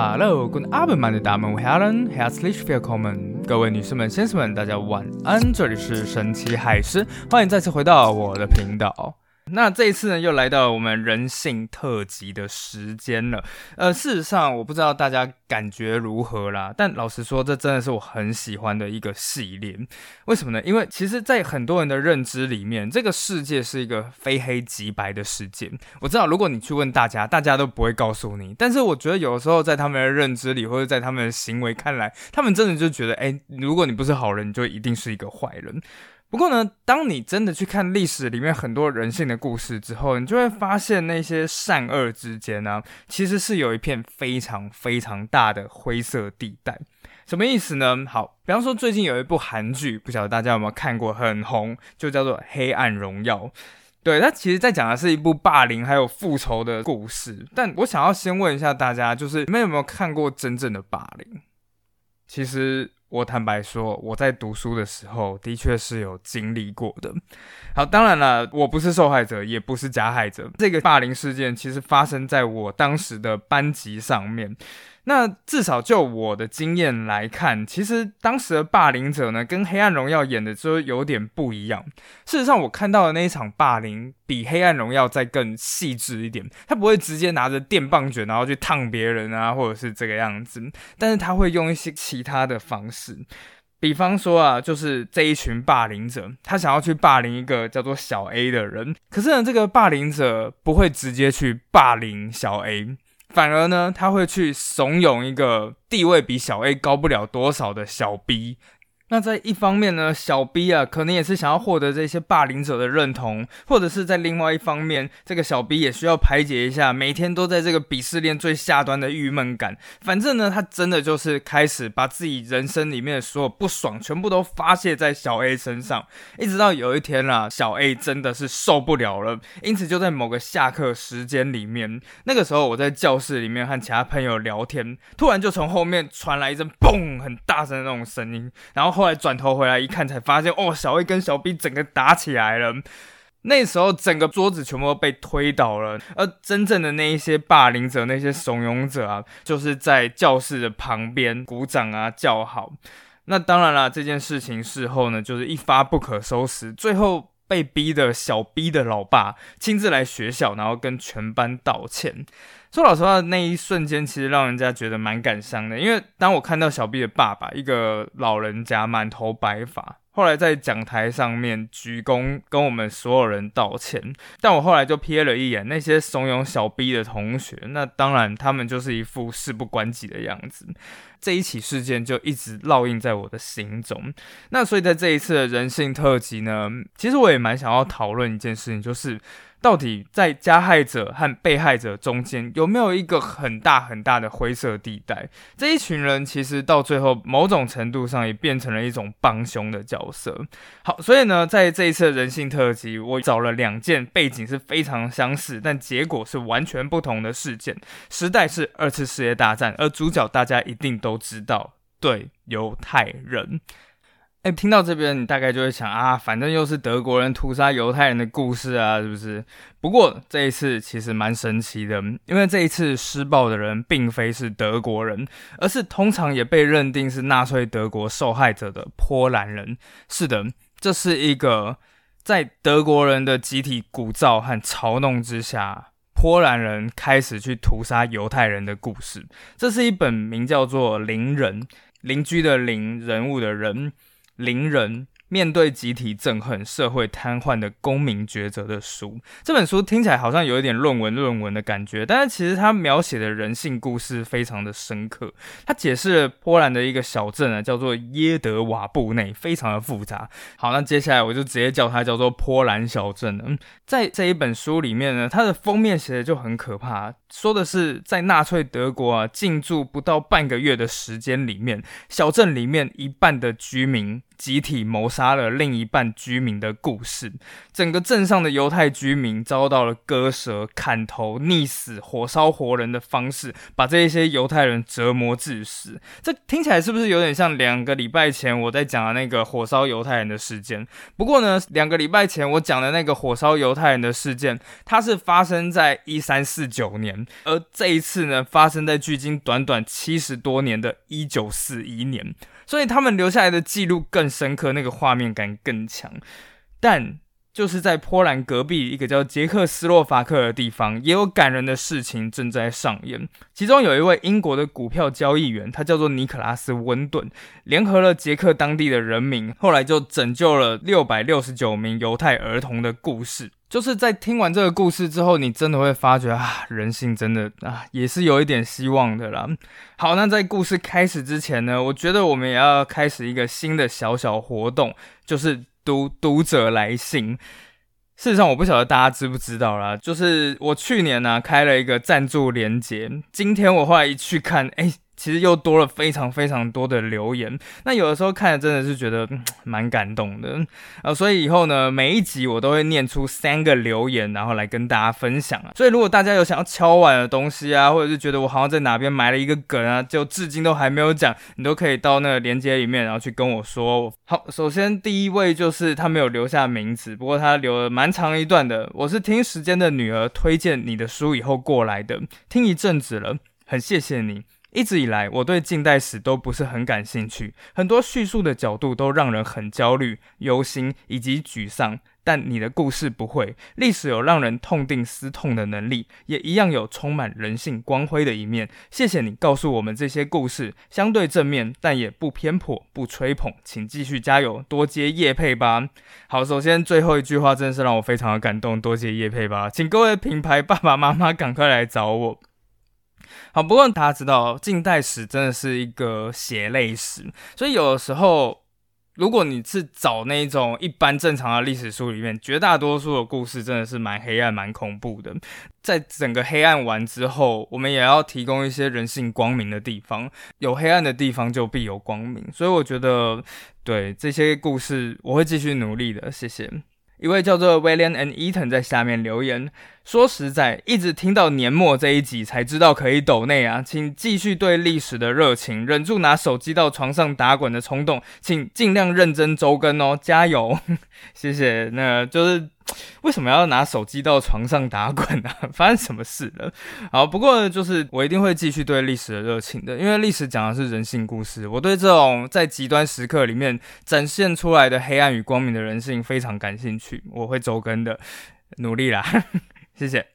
Hello, good afternoon, meine Damen und Herren, herzlich willkommen。各位女士们、先生们，大家晚安。这里是神奇海狮，欢迎再次回到我的频道。那这一次呢，又来到我们人性特辑的时间了。呃，事实上，我不知道大家感觉如何啦。但老实说，这真的是我很喜欢的一个系列。为什么呢？因为其实，在很多人的认知里面，这个世界是一个非黑即白的世界。我知道，如果你去问大家，大家都不会告诉你。但是，我觉得有时候在他们的认知里，或者在他们的行为看来，他们真的就觉得，哎，如果你不是好人，你就一定是一个坏人。不过呢，当你真的去看历史里面很多人性的故事之后，你就会发现那些善恶之间呢，其实是有一片非常非常大的灰色地带。什么意思呢？好，比方说最近有一部韩剧，不晓得大家有没有看过，很红，就叫做《黑暗荣耀》。对，它其实在讲的是一部霸凌还有复仇的故事。但我想要先问一下大家，就是你们有没有看过真正的霸凌？其实。我坦白说，我在读书的时候的确是有经历过的。好，当然了，我不是受害者，也不是加害者。这个霸凌事件其实发生在我当时的班级上面。那至少就我的经验来看，其实当时的霸凌者呢，跟《黑暗荣耀》演的就有点不一样。事实上，我看到的那一场霸凌比《黑暗荣耀》再更细致一点。他不会直接拿着电棒卷然后去烫别人啊，或者是这个样子，但是他会用一些其他的方式，比方说啊，就是这一群霸凌者，他想要去霸凌一个叫做小 A 的人，可是呢，这个霸凌者不会直接去霸凌小 A。反而呢，他会去怂恿一个地位比小 A 高不了多少的小 B。那在一方面呢，小 B 啊，可能也是想要获得这些霸凌者的认同，或者是在另外一方面，这个小 B 也需要排解一下每天都在这个鄙视链最下端的郁闷感。反正呢，他真的就是开始把自己人生里面的所有不爽全部都发泄在小 A 身上，一直到有一天啦，小 A 真的是受不了了，因此就在某个下课时间里面，那个时候我在教室里面和其他朋友聊天，突然就从后面传来一阵嘣很大声的那种声音，然后。后来转头回来一看，才发现哦，小 A 跟小 B 整个打起来了。那时候整个桌子全部都被推倒了，而真正的那一些霸凌者、那些怂恿者啊，就是在教室的旁边鼓掌啊叫好。那当然了，这件事情事后呢，就是一发不可收拾，最后被逼的小 B 的老爸亲自来学校，然后跟全班道歉。说老实话，那一瞬间其实让人家觉得蛮感伤的，因为当我看到小 B 的爸爸，一个老人家，满头白发，后来在讲台上面鞠躬跟我们所有人道歉，但我后来就瞥了一眼那些怂恿小 B 的同学，那当然他们就是一副事不关己的样子。这一起事件就一直烙印在我的心中。那所以在这一次的人性特辑呢，其实我也蛮想要讨论一件事情，就是。到底在加害者和被害者中间有没有一个很大很大的灰色地带？这一群人其实到最后某种程度上也变成了一种帮凶的角色。好，所以呢，在这一次人性特辑，我找了两件背景是非常相似，但结果是完全不同的事件。时代是二次世界大战，而主角大家一定都知道，对，犹太人。哎，听到这边，你大概就会想啊，反正又是德国人屠杀犹太人的故事啊，是不是？不过这一次其实蛮神奇的，因为这一次施暴的人并非是德国人，而是通常也被认定是纳粹德国受害者的波兰人。是的，这是一个在德国人的集体鼓噪和嘲弄之下，波兰人开始去屠杀犹太人的故事。这是一本名叫做《邻人》，邻居的邻，人物的人。邻人面对集体憎恨、社会瘫痪的公民抉择的书，这本书听起来好像有一点论文论文的感觉，但是其实它描写的人性故事非常的深刻。它解释了波兰的一个小镇啊，叫做耶德瓦布内，非常的复杂。好，那接下来我就直接叫它叫做波兰小镇嗯，在这一本书里面呢，它的封面写的就很可怕，说的是在纳粹德国啊进驻不到半个月的时间里面，小镇里面一半的居民。集体谋杀了另一半居民的故事。整个镇上的犹太居民遭到了割舌、砍头、溺死、火烧活人的方式，把这一些犹太人折磨致死。这听起来是不是有点像两个礼拜前我在讲的那个火烧犹太人的事件？不过呢，两个礼拜前我讲的那个火烧犹太人的事件，它是发生在一三四九年，而这一次呢，发生在距今短短七十多年的一九四一年。所以他们留下来的记录更深刻，那个画面感更强。但就是在波兰隔壁一个叫捷克斯洛伐克的地方，也有感人的事情正在上演。其中有一位英国的股票交易员，他叫做尼可拉斯温顿，联合了捷克当地的人民，后来就拯救了六百六十九名犹太儿童的故事。就是在听完这个故事之后，你真的会发觉啊，人性真的啊，也是有一点希望的啦。好，那在故事开始之前呢，我觉得我们也要开始一个新的小小活动，就是读读者来信。事实上，我不晓得大家知不知道啦，就是我去年呢开了一个赞助连接，今天我后来一去看，哎。其实又多了非常非常多的留言，那有的时候看着真的是觉得蛮感动的，呃，所以以后呢，每一集我都会念出三个留言，然后来跟大家分享啊。所以如果大家有想要敲碗的东西啊，或者是觉得我好像在哪边埋了一个梗啊，就至今都还没有讲，你都可以到那个链接里面，然后去跟我说。好，首先第一位就是他没有留下名字，不过他留了蛮长一段的。我是听时间的女儿推荐你的书以后过来的，听一阵子了，很谢谢你。一直以来，我对近代史都不是很感兴趣，很多叙述的角度都让人很焦虑、忧心以及沮丧。但你的故事不会，历史有让人痛定思痛的能力，也一样有充满人性光辉的一面。谢谢你告诉我们这些故事，相对正面，但也不偏颇、不吹捧，请继续加油，多接叶配吧。好，首先最后一句话真的是让我非常的感动，多接叶配吧，请各位品牌爸爸妈妈赶快来找我。好，不过大家知道，近代史真的是一个血泪史，所以有的时候，如果你是找那种一般正常的历史书里面，绝大多数的故事真的是蛮黑暗、蛮恐怖的。在整个黑暗完之后，我们也要提供一些人性光明的地方。有黑暗的地方，就必有光明。所以我觉得，对这些故事，我会继续努力的。谢谢。一位叫做 William and Eaton 在下面留言说：“实在，一直听到年末这一集才知道可以抖内啊，请继续对历史的热情，忍住拿手机到床上打滚的冲动，请尽量认真周更哦，加油！谢谢。那就是。” 为什么要拿手机到床上打滚呢？发生什么事了？好，不过就是我一定会继续对历史的热情的，因为历史讲的是人性故事。我对这种在极端时刻里面展现出来的黑暗与光明的人性非常感兴趣。我会周更的，努力啦，谢谢。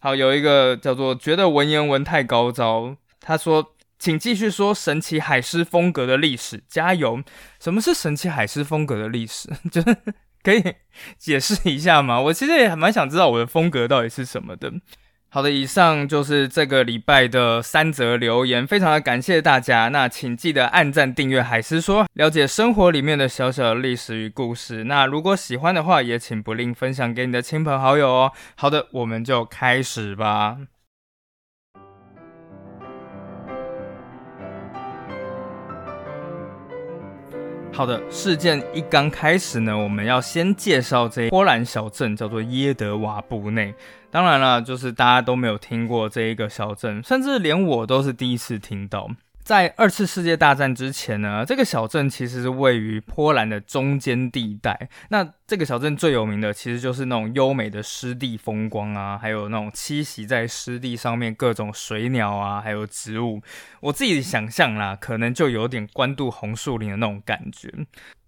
好，有一个叫做觉得文言文太高招，他说，请继续说神奇海狮风格的历史，加油。什么是神奇海狮风格的历史？就是。可以 解释一下吗？我其实也蛮想知道我的风格到底是什么的。好的，以上就是这个礼拜的三则留言，非常的感谢大家。那请记得按赞、订阅海思说，了解生活里面的小小历史与故事。那如果喜欢的话，也请不吝分享给你的亲朋好友哦。好的，我们就开始吧。好的，事件一刚开始呢，我们要先介绍这波兰小镇，叫做耶德瓦布内。当然了，就是大家都没有听过这一个小镇，甚至连我都是第一次听到。在二次世界大战之前呢，这个小镇其实是位于波兰的中间地带。那这个小镇最有名的，其实就是那种优美的湿地风光啊，还有那种栖息在湿地上面各种水鸟啊，还有植物。我自己想象啦，可能就有点关渡红树林的那种感觉。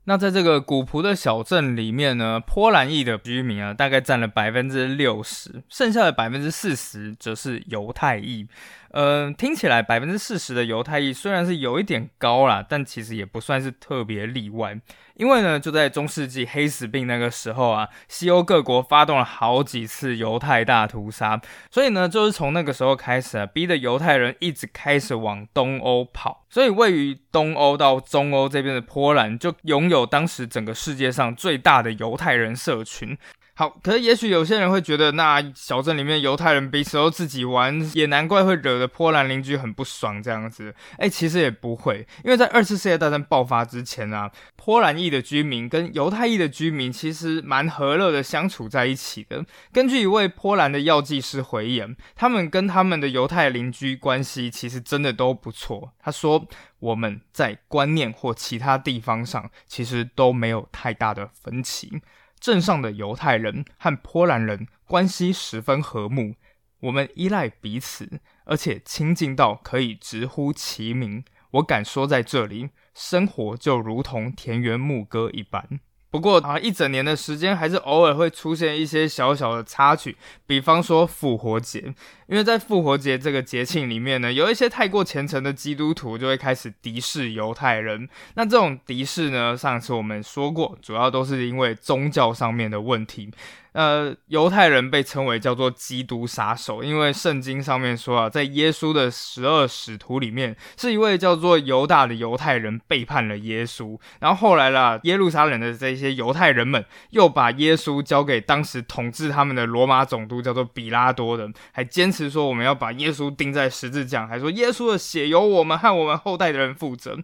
那在这个古朴的小镇里面呢，波兰裔的居民啊，大概占了百分之六十，剩下的百分之四十则是犹太裔。嗯，听起来百分之四十的犹太裔虽然是有一点高啦，但其实也不算是特别例外。因为呢，就在中世纪黑死病那个时候啊，西欧各国发动了好几次犹太大屠杀，所以呢，就是从那个时候开始啊，逼得犹太人一直开始往东欧跑。所以位于东欧到中欧这边的波兰，就拥有当时整个世界上最大的犹太人社群。好，可是也许有些人会觉得，那小镇里面犹太人彼此都自己玩，也难怪会惹得波兰邻居很不爽这样子。哎，其实也不会，因为在二次世界大战爆发之前啊，波兰裔的居民跟犹太裔的居民其实蛮和乐的相处在一起的。根据一位波兰的药剂师回言，他们跟他们的犹太邻居关系其实真的都不错。他说，我们在观念或其他地方上其实都没有太大的分歧。镇上的犹太人和波兰人关系十分和睦，我们依赖彼此，而且亲近到可以直呼其名。我敢说，在这里生活就如同田园牧歌一般。不过啊，一整年的时间还是偶尔会出现一些小小的插曲，比方说复活节。因为在复活节这个节庆里面呢，有一些太过虔诚的基督徒就会开始敌视犹太人。那这种敌视呢，上次我们说过，主要都是因为宗教上面的问题。呃，犹太人被称为叫做基督杀手，因为圣经上面说啊，在耶稣的十二使徒里面，是一位叫做犹大的犹太人背叛了耶稣。然后后来啦，耶路撒冷的这些犹太人们又把耶稣交给当时统治他们的罗马总督叫做比拉多的，还坚持说我们要把耶稣钉在十字架，还说耶稣的血由我们和我们后代的人负责。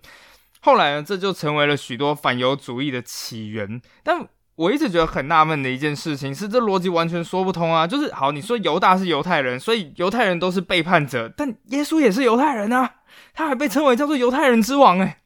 后来呢，这就成为了许多反犹主义的起源。但我一直觉得很纳闷的一件事情是，这逻辑完全说不通啊！就是好，你说犹大是犹太人，所以犹太人都是背叛者，但耶稣也是犹太人啊，他还被称为叫做犹太人之王诶，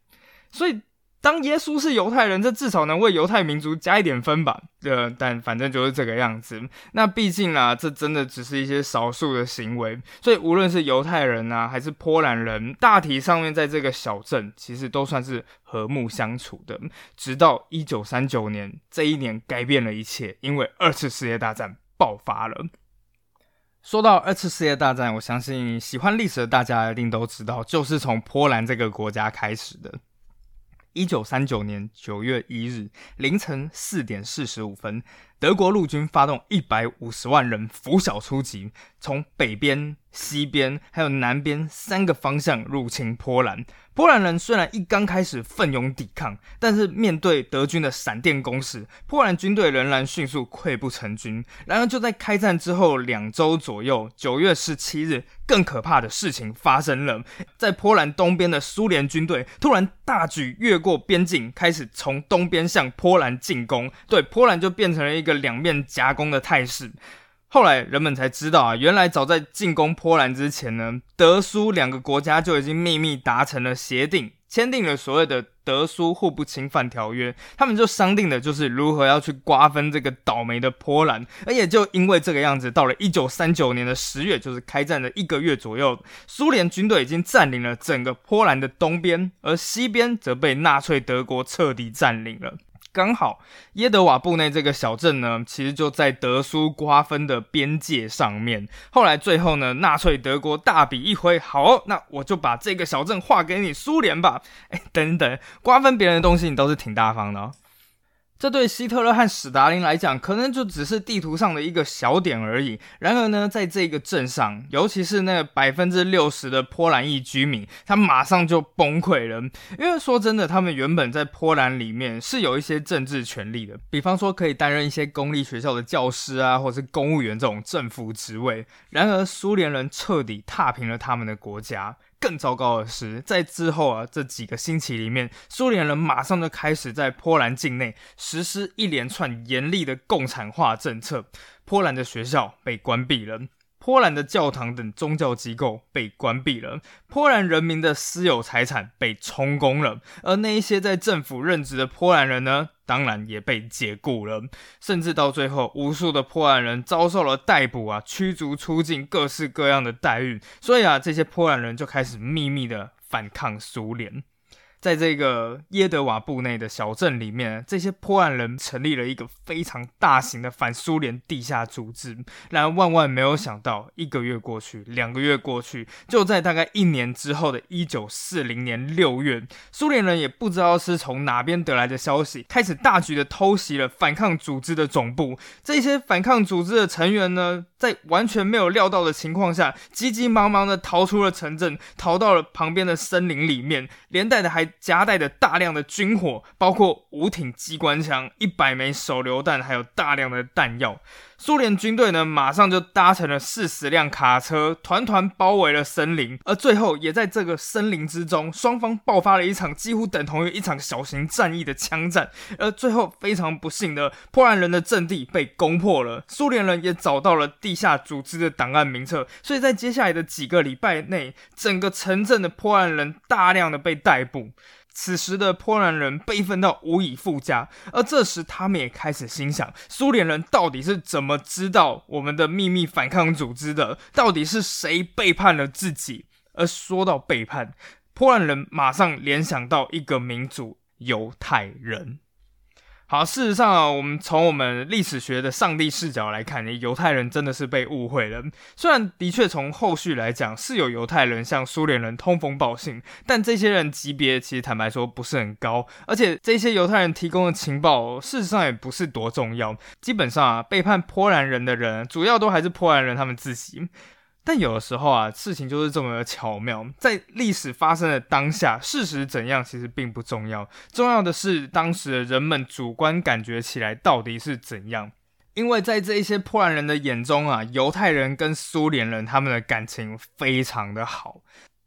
所以。当耶稣是犹太人，这至少能为犹太民族加一点分吧？呃，但反正就是这个样子。那毕竟啊，这真的只是一些少数的行为，所以无论是犹太人啊，还是波兰人，大体上面在这个小镇其实都算是和睦相处的。直到一九三九年，这一年改变了一切，因为二次世界大战爆发了。说到二次世界大战，我相信喜欢历史的大家一定都知道，就是从波兰这个国家开始的。一九三九年九月一日凌晨四点四十五分，德国陆军发动一百五十万人拂晓出击，从北边。西边还有南边三个方向入侵波兰。波兰人虽然一刚开始奋勇抵抗，但是面对德军的闪电攻势，波兰军队仍然迅速溃不成军。然而就在开战之后两周左右，九月十七日，更可怕的事情发生了。在波兰东边的苏联军队突然大举越过边境，开始从东边向波兰进攻。对，波兰就变成了一一个两面夹攻的态势。后来人们才知道啊，原来早在进攻波兰之前呢，德苏两个国家就已经秘密达成了协定，签订了所谓的德苏互不侵犯条约。他们就商定的就是如何要去瓜分这个倒霉的波兰。而也就因为这个样子，到了一九三九年的十月，就是开战的一个月左右，苏联军队已经占领了整个波兰的东边，而西边则被纳粹德国彻底占领了。刚好耶德瓦布内这个小镇呢，其实就在德苏瓜分的边界上面。后来最后呢，纳粹德国大笔一挥，好，那我就把这个小镇划给你苏联吧。哎，等等，瓜分别人的东西，你倒是挺大方的哦。这对希特勒和史达林来讲，可能就只是地图上的一个小点而已。然而呢，在这个镇上，尤其是那百分之六十的波兰裔居民，他马上就崩溃了。因为说真的，他们原本在波兰里面是有一些政治权利的，比方说可以担任一些公立学校的教师啊，或是公务员这种政府职位。然而，苏联人彻底踏平了他们的国家。更糟糕的是，在之后啊这几个星期里面，苏联人马上就开始在波兰境内实施一连串严厉的共产化政策。波兰的学校被关闭了，波兰的教堂等宗教机构被关闭了，波兰人民的私有财产被充公了，而那一些在政府任职的波兰人呢？当然也被解雇了，甚至到最后，无数的波兰人遭受了逮捕啊、驱逐出境，各式各样的待遇。所以啊，这些波兰人就开始秘密的反抗苏联。在这个耶德瓦布内的小镇里面，这些波兰人成立了一个非常大型的反苏联地下组织。然而，万万没有想到，一个月过去，两个月过去，就在大概一年之后的一九四零年六月，苏联人也不知道是从哪边得来的消息，开始大举的偷袭了反抗组织的总部。这些反抗组织的成员呢，在完全没有料到的情况下，急急忙忙的逃出了城镇，逃到了旁边的森林里面，连带的还。夹带着大量的军火，包括五挺机关枪、一百枚手榴弹，还有大量的弹药。苏联军队呢，马上就搭乘了四十辆卡车，团团包围了森林。而最后，也在这个森林之中，双方爆发了一场几乎等同于一场小型战役的枪战。而最后，非常不幸的，波兰人的阵地被攻破了，苏联人也找到了地下组织的档案名册。所以在接下来的几个礼拜内，整个城镇的波兰人大量的被逮捕。此时的波兰人悲愤到无以复加，而这时他们也开始心想：苏联人到底是怎么知道我们的秘密反抗组织的？到底是谁背叛了自己？而说到背叛，波兰人马上联想到一个民族——犹太人。好，事实上啊，我们从我们历史学的上帝视角来看，犹太人真的是被误会了。虽然的确从后续来讲是有犹太人向苏联人通风报信，但这些人级别其实坦白说不是很高，而且这些犹太人提供的情报事实上也不是多重要。基本上啊，背叛波兰人的人，主要都还是波兰人他们自己。但有的时候啊，事情就是这么的巧妙，在历史发生的当下，事实怎样其实并不重要，重要的是当时的人们主观感觉起来到底是怎样。因为在这一些波兰人的眼中啊，犹太人跟苏联人他们的感情非常的好。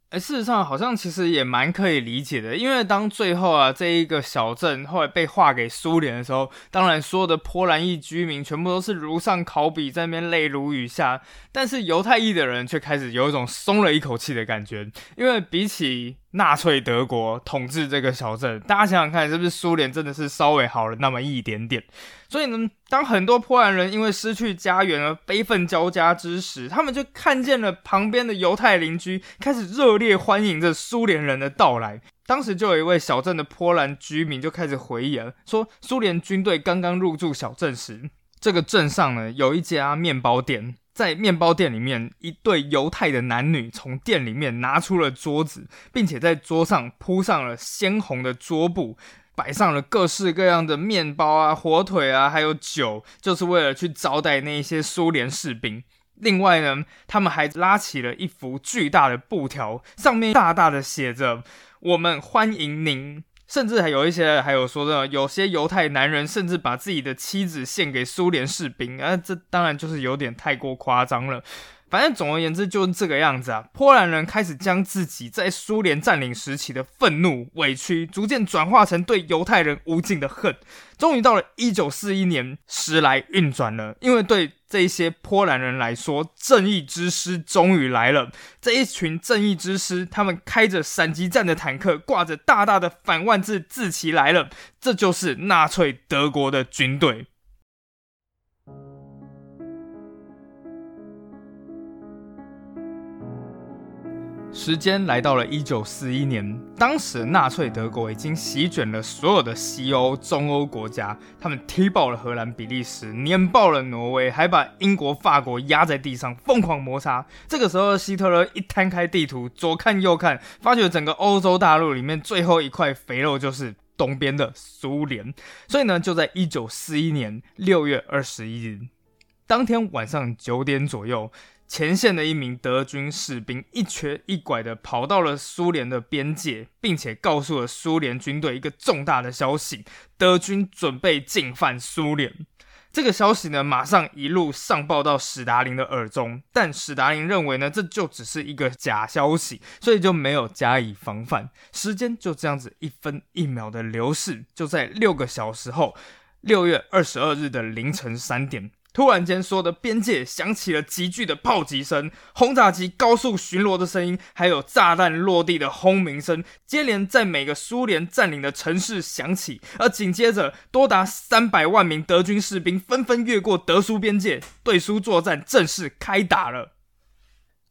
哎，事实上好像其实也蛮可以理解的，因为当最后啊这一个小镇后来被划给苏联的时候，当然所有的波兰裔居民全部都是如上考比，在那边泪如雨下，但是犹太裔的人却开始有一种松了一口气的感觉，因为比起。纳粹德国统治这个小镇，大家想想看，是不是苏联真的是稍微好了那么一点点？所以呢，当很多波兰人因为失去家园而悲愤交加之时，他们就看见了旁边的犹太邻居开始热烈欢迎着苏联人的到来。当时就有一位小镇的波兰居民就开始回忆了，说苏联军队刚刚入驻小镇时，这个镇上呢有一家面包店。在面包店里面，一对犹太的男女从店里面拿出了桌子，并且在桌上铺上了鲜红的桌布，摆上了各式各样的面包啊、火腿啊，还有酒，就是为了去招待那些苏联士兵。另外呢，他们还拉起了一幅巨大的布条，上面大大的写着：“我们欢迎您。”甚至还有一些，还有说的，有些犹太男人甚至把自己的妻子献给苏联士兵，啊，这当然就是有点太过夸张了。反正总而言之就是这个样子啊。波兰人开始将自己在苏联占领时期的愤怒、委屈，逐渐转化成对犹太人无尽的恨。终于到了一九四一年，时来运转了。因为对这些波兰人来说，正义之师终于来了。这一群正义之师，他们开着闪击战的坦克，挂着大大的反万字字旗来了。这就是纳粹德国的军队。时间来到了一九四一年，当时纳粹德国已经席卷了所有的西欧、中欧国家，他们踢爆了荷兰、比利时，碾爆了挪威，还把英国、法国压在地上疯狂摩擦。这个时候，希特勒一摊开地图，左看右看，发觉整个欧洲大陆里面最后一块肥肉就是东边的苏联。所以呢，就在一九四一年六月二十一日当天晚上九点左右。前线的一名德军士兵一瘸一拐的跑到了苏联的边界，并且告诉了苏联军队一个重大的消息：德军准备进犯苏联。这个消息呢，马上一路上报到史达林的耳中，但史达林认为呢，这就只是一个假消息，所以就没有加以防范。时间就这样子一分一秒的流逝，就在六个小时后，六月二十二日的凌晨三点。突然间，所有的边界响起了急剧的炮击声、轰炸机高速巡逻的声音，还有炸弹落地的轰鸣声，接连在每个苏联占领的城市响起。而紧接着，多达三百万名德军士兵纷纷越过德苏边界，对苏作战正式开打了。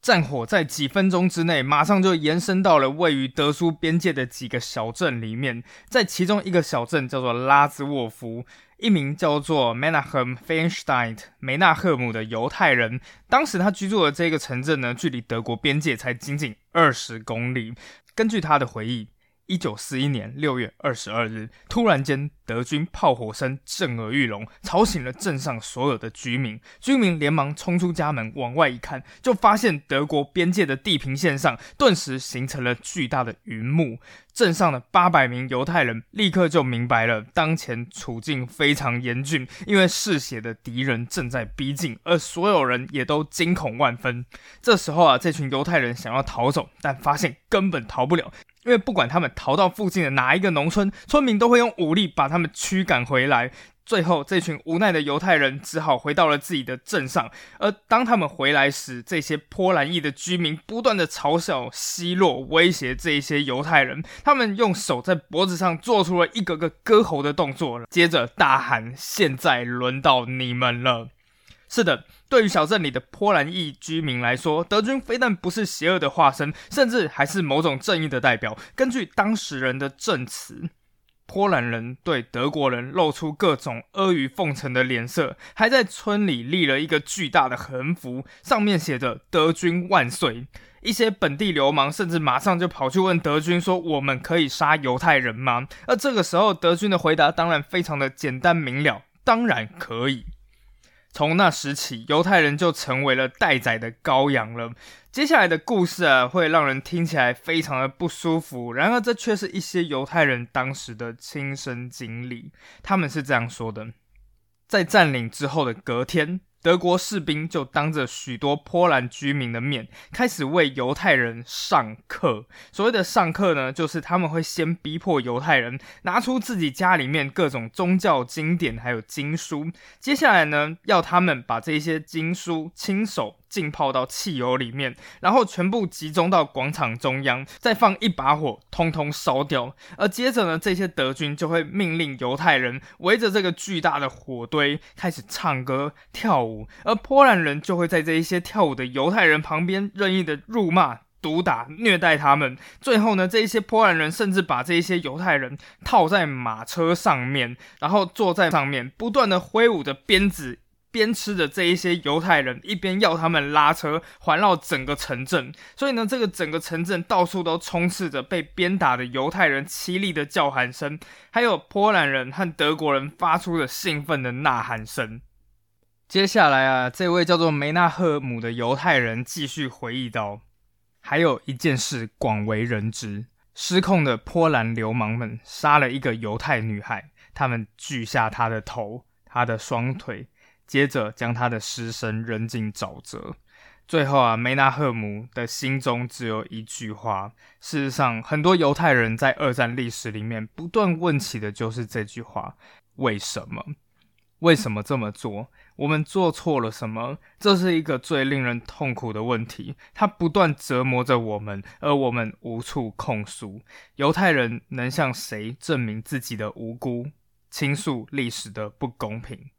战火在几分钟之内，马上就延伸到了位于德苏边界的几个小镇里面。在其中一个小镇叫做拉兹沃夫。一名叫做 Manahem Feinstein 梅纳赫姆的犹太人，当时他居住的这个城镇呢，距离德国边界才仅仅二十公里。根据他的回忆，一九四一年六月二十二日，突然间，德军炮火声震耳欲聋，吵醒了镇上所有的居民。居民连忙冲出家门，往外一看，就发现德国边界的地平线上顿时形成了巨大的云幕。镇上的八百名犹太人立刻就明白了，当前处境非常严峻，因为嗜血的敌人正在逼近，而所有人也都惊恐万分。这时候啊，这群犹太人想要逃走，但发现根本逃不了。因为不管他们逃到附近的哪一个农村，村民都会用武力把他们驱赶回来。最后，这群无奈的犹太人只好回到了自己的镇上。而当他们回来时，这些波兰裔的居民不断的嘲笑、奚落、威胁这一些犹太人。他们用手在脖子上做出了一个个割喉的动作，接着大喊：“现在轮到你们了！”是的。对于小镇里的波兰裔居民来说，德军非但不是邪恶的化身，甚至还是某种正义的代表。根据当事人的证词，波兰人对德国人露出各种阿谀奉承的脸色，还在村里立了一个巨大的横幅，上面写着“德军万岁”。一些本地流氓甚至马上就跑去问德军说：“我们可以杀犹太人吗？”而这个时候，德军的回答当然非常的简单明了：“当然可以。”从那时起，犹太人就成为了待宰的羔羊了。接下来的故事啊，会让人听起来非常的不舒服。然而，这却是一些犹太人当时的亲身经历。他们是这样说的：在占领之后的隔天。德国士兵就当着许多波兰居民的面，开始为犹太人上课。所谓的上课呢，就是他们会先逼迫犹太人拿出自己家里面各种宗教经典还有经书，接下来呢，要他们把这些经书亲手。浸泡到汽油里面，然后全部集中到广场中央，再放一把火，通通烧掉。而接着呢，这些德军就会命令犹太人围着这个巨大的火堆开始唱歌跳舞，而波兰人就会在这一些跳舞的犹太人旁边任意的辱骂、毒打、虐待他们。最后呢，这一些波兰人甚至把这一些犹太人套在马车上面，然后坐在上面，不断的挥舞着鞭子。边吃着这一些犹太人，一边要他们拉车环绕整个城镇，所以呢，这个整个城镇到处都充斥着被鞭打的犹太人凄厉的叫喊声，还有波兰人和德国人发出的兴奋的呐喊声。接下来啊，这位叫做梅纳赫姆的犹太人继续回忆道：“还有一件事广为人知，失控的波兰流氓们杀了一个犹太女孩，他们锯下她的头，她的双腿。”接着将他的尸身扔进沼泽。最后啊，梅纳赫姆的心中只有一句话。事实上，很多犹太人在二战历史里面不断问起的就是这句话：为什么？为什么这么做？我们做错了什么？这是一个最令人痛苦的问题。它不断折磨着我们，而我们无处控诉。犹太人能向谁证明自己的无辜？倾诉历史的不公平？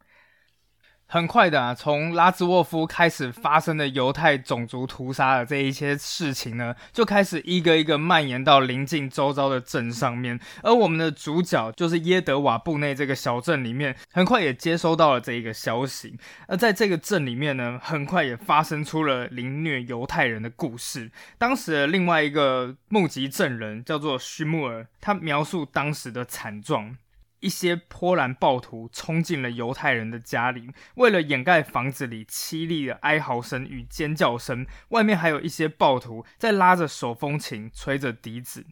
很快的啊，从拉兹沃夫开始发生的犹太种族屠杀的这一些事情呢，就开始一个一个蔓延到临近周遭的镇上面。而我们的主角就是耶德瓦布内这个小镇里面，很快也接收到了这一个消息。而在这个镇里面呢，很快也发生出了凌虐犹太人的故事。当时的另外一个目击证人叫做须木尔，他描述当时的惨状。一些波兰暴徒冲进了犹太人的家里，为了掩盖房子里凄厉的哀嚎声与尖叫声，外面还有一些暴徒在拉着手风琴、吹着笛子。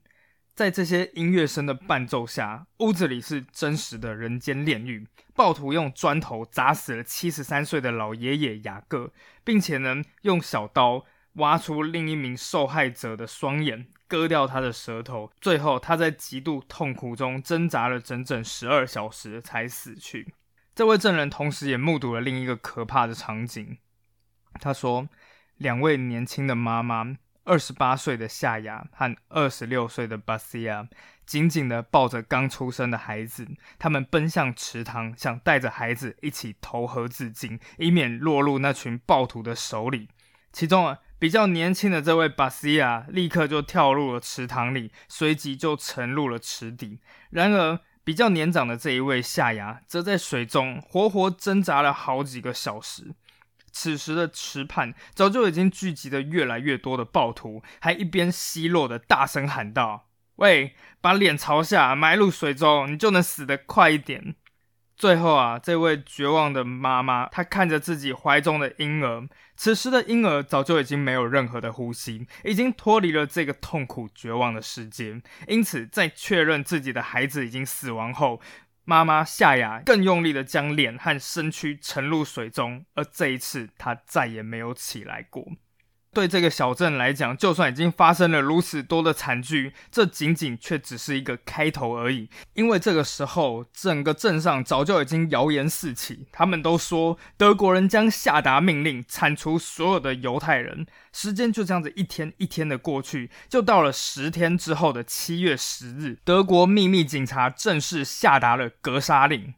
在这些音乐声的伴奏下，屋子里是真实的人间炼狱。暴徒用砖头砸死了七十三岁的老爷爷雅各，并且呢，用小刀挖出另一名受害者的双眼。割掉他的舌头，最后他在极度痛苦中挣扎了整整十二小时才死去。这位证人同时也目睹了另一个可怕的场景。他说，两位年轻的妈妈，二十八岁的夏雅和二十六岁的巴西亚，紧紧地抱着刚出生的孩子，他们奔向池塘，想带着孩子一起投河自尽，以免落入那群暴徒的手里。其中啊。比较年轻的这位巴西亚立刻就跳入了池塘里，随即就沉入了池底。然而，比较年长的这一位夏牙则在水中活活挣扎了好几个小时。此时的池畔早就已经聚集了越来越多的暴徒，还一边奚落的大声喊道：“喂，把脸朝下，埋入水中，你就能死得快一点。最后啊，这位绝望的妈妈，她看着自己怀中的婴儿，此时的婴儿早就已经没有任何的呼吸，已经脱离了这个痛苦绝望的世界。因此，在确认自己的孩子已经死亡后，妈妈夏雅更用力的将脸和身躯沉入水中，而这一次，她再也没有起来过。对这个小镇来讲，就算已经发生了如此多的惨剧，这仅仅却只是一个开头而已。因为这个时候，整个镇上早就已经谣言四起，他们都说德国人将下达命令铲除所有的犹太人。时间就这样子一天一天的过去，就到了十天之后的七月十日，德国秘密警察正式下达了格杀令。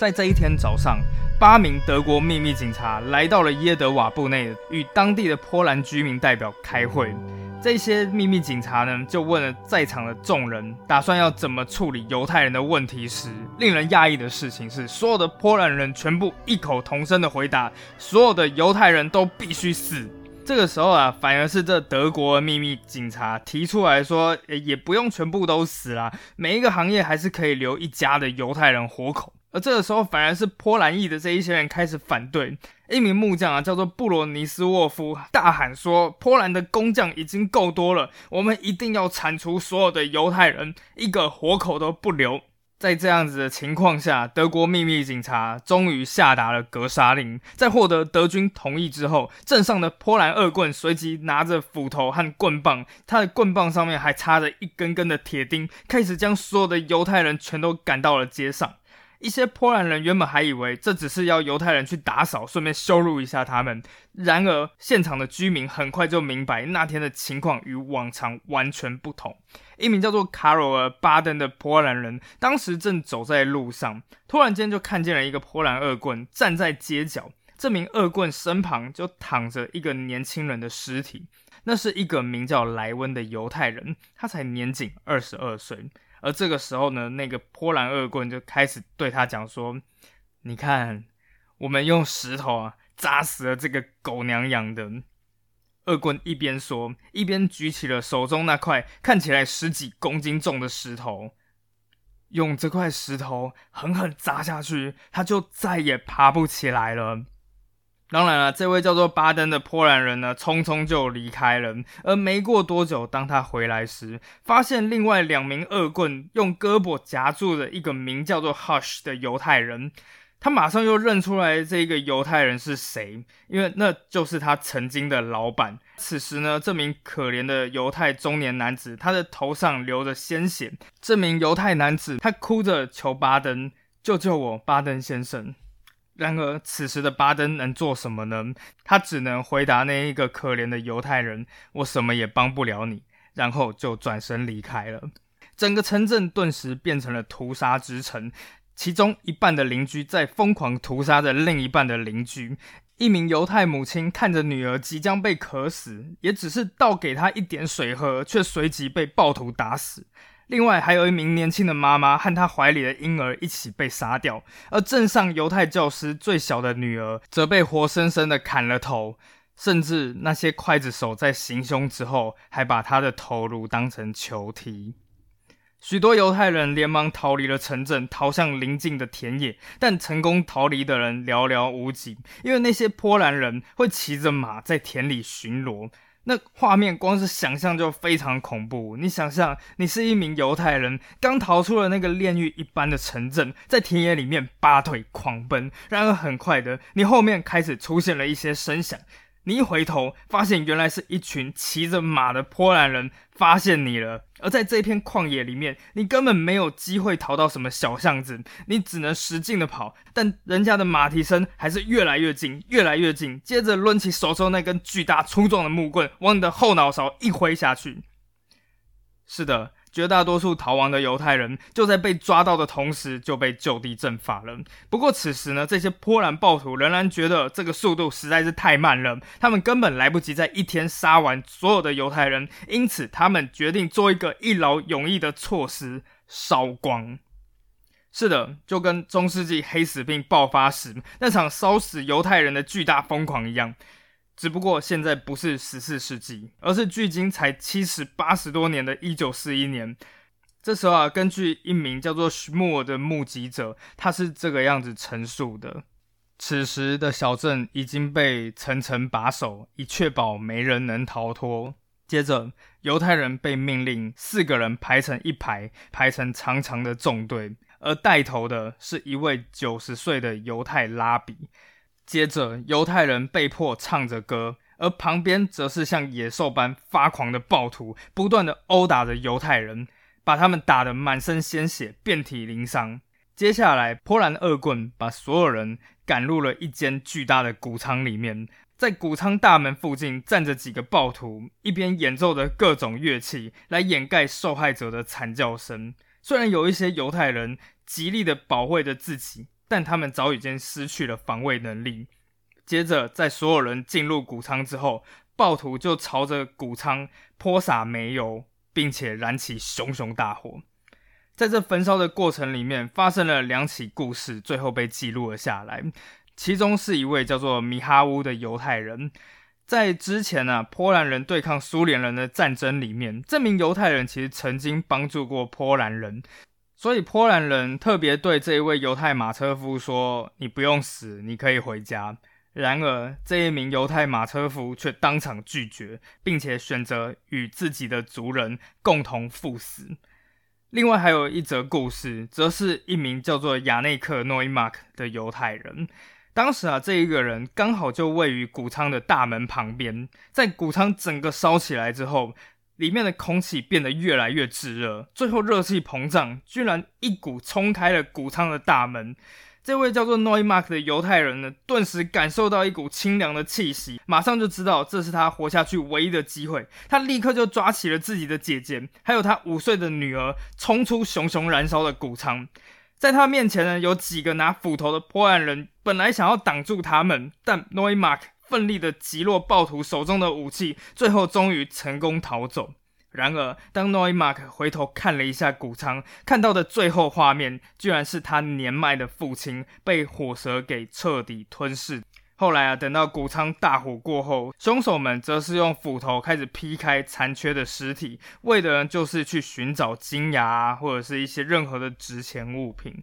在这一天早上，八名德国秘密警察来到了耶德瓦布内，与当地的波兰居民代表开会。这些秘密警察呢，就问了在场的众人，打算要怎么处理犹太人的问题时，令人讶异的事情是，所有的波兰人全部异口同声的回答：所有的犹太人都必须死。这个时候啊，反而是这德国秘密警察提出来说，也不用全部都死啦，每一个行业还是可以留一家的犹太人活口。而这个时候，反而是波兰裔的这一些人开始反对。一名木匠啊，叫做布罗尼斯沃夫，大喊说：“波兰的工匠已经够多了，我们一定要铲除所有的犹太人，一个活口都不留。”在这样子的情况下，德国秘密警察终于下达了格杀令。在获得德军同意之后，镇上的波兰恶棍随即拿着斧头和棍棒，他的棍棒上面还插着一根根的铁钉，开始将所有的犹太人全都赶到了街上。一些波兰人原本还以为这只是要犹太人去打扫，顺便羞辱一下他们。然而，现场的居民很快就明白那天的情况与往常完全不同。一名叫做卡罗尔·巴登的波兰人当时正走在路上，突然间就看见了一个波兰恶棍站在街角。这名恶棍身旁就躺着一个年轻人的尸体，那是一个名叫莱温的犹太人，他才年仅二十二岁。而这个时候呢，那个波兰恶棍就开始对他讲说：“你看，我们用石头啊砸死了这个狗娘养的。”恶棍一边说，一边举起了手中那块看起来十几公斤重的石头，用这块石头狠狠砸下去，他就再也爬不起来了。当然了，这位叫做巴登的波兰人呢，匆匆就离开了。而没过多久，当他回来时，发现另外两名恶棍用胳膊夹住了一个名叫做 Hush 的犹太人。他马上又认出来这个犹太人是谁，因为那就是他曾经的老板。此时呢，这名可怜的犹太中年男子，他的头上流着鲜血。这名犹太男子，他哭着求巴登救救我，巴登先生。然而，此时的巴登能做什么呢？他只能回答那一个可怜的犹太人：“我什么也帮不了你。”然后就转身离开了。整个城镇顿时变成了屠杀之城，其中一半的邻居在疯狂屠杀着另一半的邻居。一名犹太母亲看着女儿即将被渴死，也只是倒给她一点水喝，却随即被暴徒打死。另外还有一名年轻的妈妈和她怀里的婴儿一起被杀掉，而镇上犹太教师最小的女儿则被活生生的砍了头，甚至那些刽子手在行凶之后还把她的头颅当成球踢。许多犹太人连忙逃离了城镇，逃向邻近的田野，但成功逃离的人寥寥无几，因为那些波兰人会骑着马在田里巡逻。那画面光是想象就非常恐怖。你想象，你是一名犹太人，刚逃出了那个炼狱一般的城镇，在田野里面拔腿狂奔。然而很快的，你后面开始出现了一些声响。你一回头，发现原来是一群骑着马的波兰人发现你了。而在这片旷野里面，你根本没有机会逃到什么小巷子，你只能使劲的跑。但人家的马蹄声还是越来越近，越来越近。接着抡起手中那根巨大粗壮的木棍，往你的后脑勺一挥下去。是的。绝大多数逃亡的犹太人就在被抓到的同时就被就地正法了。不过此时呢，这些波兰暴徒仍然觉得这个速度实在是太慢了，他们根本来不及在一天杀完所有的犹太人，因此他们决定做一个一劳永逸的措施——烧光。是的，就跟中世纪黑死病爆发时那场烧死犹太人的巨大疯狂一样。只不过现在不是十四世纪，而是距今才七十八十多年的一九四一年。这时候啊，根据一名叫做徐穆尔的目击者，他是这个样子陈述的：此时的小镇已经被层层把守，以确保没人能逃脱。接着，犹太人被命令四个人排成一排，排成长长的纵队，而带头的是一位九十岁的犹太拉比。接着，犹太人被迫唱着歌，而旁边则是像野兽般发狂的暴徒，不断的殴打着犹太人。把他们打得满身鲜血，遍体鳞伤。接下来，波兰恶棍把所有人赶入了一间巨大的谷仓里面，在谷仓大门附近站着几个暴徒，一边演奏着各种乐器来掩盖受害者的惨叫声。虽然有一些犹太人极力的保卫着自己，但他们早已经失去了防卫能力。接着，在所有人进入谷仓之后，暴徒就朝着谷仓泼洒煤油。并且燃起熊熊大火，在这焚烧的过程里面，发生了两起故事，最后被记录了下来。其中是一位叫做米哈乌的犹太人，在之前呢，波兰人对抗苏联人的战争里面，这名犹太人其实曾经帮助过波兰人，所以波兰人特别对这一位犹太马车夫说：“你不用死，你可以回家。”然而，这一名犹太马车夫却当场拒绝，并且选择与自己的族人共同赴死。另外，还有一则故事，则是一名叫做亚内克诺伊马克的犹太人。当时啊，这一个人刚好就位于谷仓的大门旁边。在谷仓整个烧起来之后，里面的空气变得越来越炙热，最后热气膨胀，居然一股冲开了谷仓的大门。这位叫做 Noymark 的犹太人呢，顿时感受到一股清凉的气息，马上就知道这是他活下去唯一的机会。他立刻就抓起了自己的姐姐，还有他五岁的女儿，冲出熊熊燃烧的谷仓。在他面前呢，有几个拿斧头的波兰人，本来想要挡住他们，但 Noymark 奋力的击落暴徒手中的武器，最后终于成功逃走。然而，当诺伊马克回头看了一下谷仓，看到的最后画面，居然是他年迈的父亲被火蛇给彻底吞噬。后来啊，等到谷仓大火过后，凶手们则是用斧头开始劈开残缺的尸体，为的就是去寻找金牙或者是一些任何的值钱物品。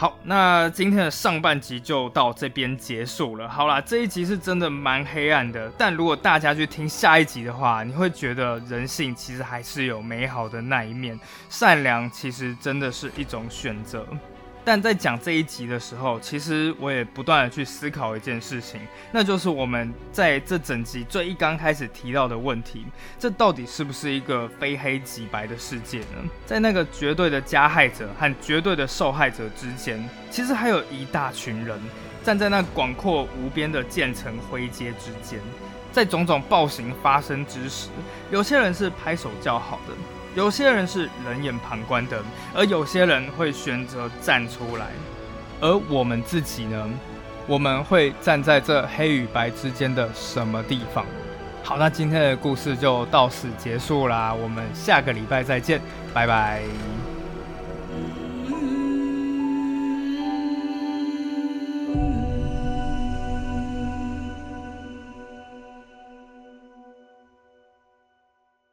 好，那今天的上半集就到这边结束了。好啦，这一集是真的蛮黑暗的，但如果大家去听下一集的话，你会觉得人性其实还是有美好的那一面，善良其实真的是一种选择。但在讲这一集的时候，其实我也不断的去思考一件事情，那就是我们在这整集最一刚开始提到的问题：这到底是不是一个非黑即白的世界呢？在那个绝对的加害者和绝对的受害者之间，其实还有一大群人站在那广阔无边的渐层灰阶之间，在种种暴行发生之时，有些人是拍手叫好的。有些人是冷眼旁观的，而有些人会选择站出来。而我们自己呢？我们会站在这黑与白之间的什么地方？好，那今天的故事就到此结束啦，我们下个礼拜再见，拜拜。